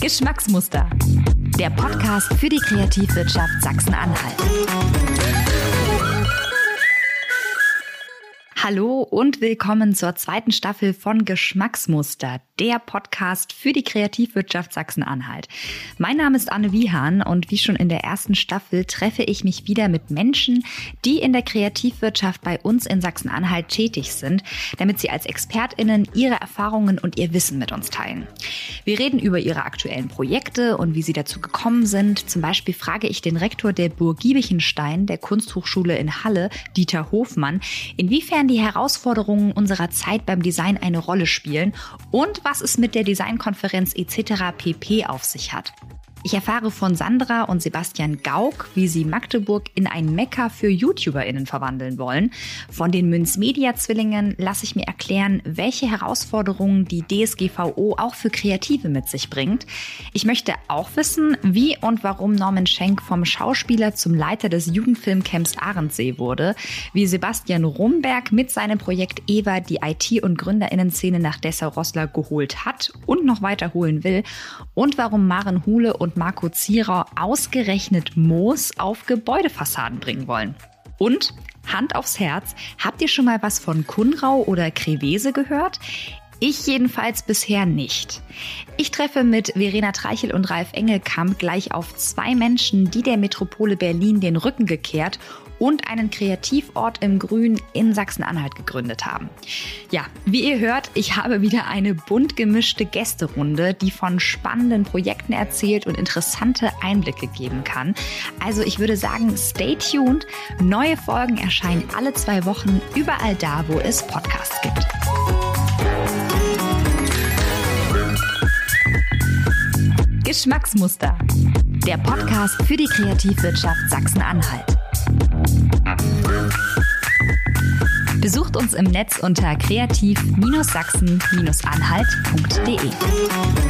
Geschmacksmuster. Der Podcast für die Kreativwirtschaft Sachsen-Anhalt. Hallo und willkommen zur zweiten Staffel von Geschmacksmuster, der Podcast für die Kreativwirtschaft Sachsen-Anhalt. Mein Name ist Anne Wiehan und wie schon in der ersten Staffel treffe ich mich wieder mit Menschen, die in der Kreativwirtschaft bei uns in Sachsen-Anhalt tätig sind, damit sie als ExpertInnen ihre Erfahrungen und ihr Wissen mit uns teilen. Wir reden über ihre aktuellen Projekte und wie sie dazu gekommen sind. Zum Beispiel frage ich den Rektor der Burg Giebichenstein der Kunsthochschule in Halle, Dieter Hofmann, inwiefern die Herausforderungen unserer Zeit beim Design eine Rolle spielen und was es mit der Designkonferenz etc. pp auf sich hat. Ich erfahre von Sandra und Sebastian Gauck, wie sie Magdeburg in ein Mekka für YouTuberInnen verwandeln wollen. Von den Münz-Media-Zwillingen lasse ich mir erklären, welche Herausforderungen die DSGVO auch für Kreative mit sich bringt. Ich möchte auch wissen, wie und warum Norman Schenk vom Schauspieler zum Leiter des Jugendfilmcamps Arendsee wurde, wie Sebastian Rumberg mit seinem Projekt Eva die IT- und GründerInnen-Szene nach Dessau-Rossler geholt hat und noch weiter holen will und warum Maren Hule und und Marco Zierer ausgerechnet Moos auf Gebäudefassaden bringen wollen. Und Hand aufs Herz, habt ihr schon mal was von Kunrau oder Krevese gehört? Ich jedenfalls bisher nicht. Ich treffe mit Verena Treichel und Ralf Engelkamp gleich auf zwei Menschen, die der Metropole Berlin den Rücken gekehrt und einen Kreativort im Grün in Sachsen-Anhalt gegründet haben. Ja, wie ihr hört, ich habe wieder eine bunt gemischte Gästerunde, die von spannenden Projekten erzählt und interessante Einblicke geben kann. Also ich würde sagen, stay tuned. Neue Folgen erscheinen alle zwei Wochen überall da, wo es Podcasts gibt. Geschmacksmuster. Der Podcast für die Kreativwirtschaft Sachsen-Anhalt. Besucht uns im Netz unter kreativ-sachsen-anhalt.de.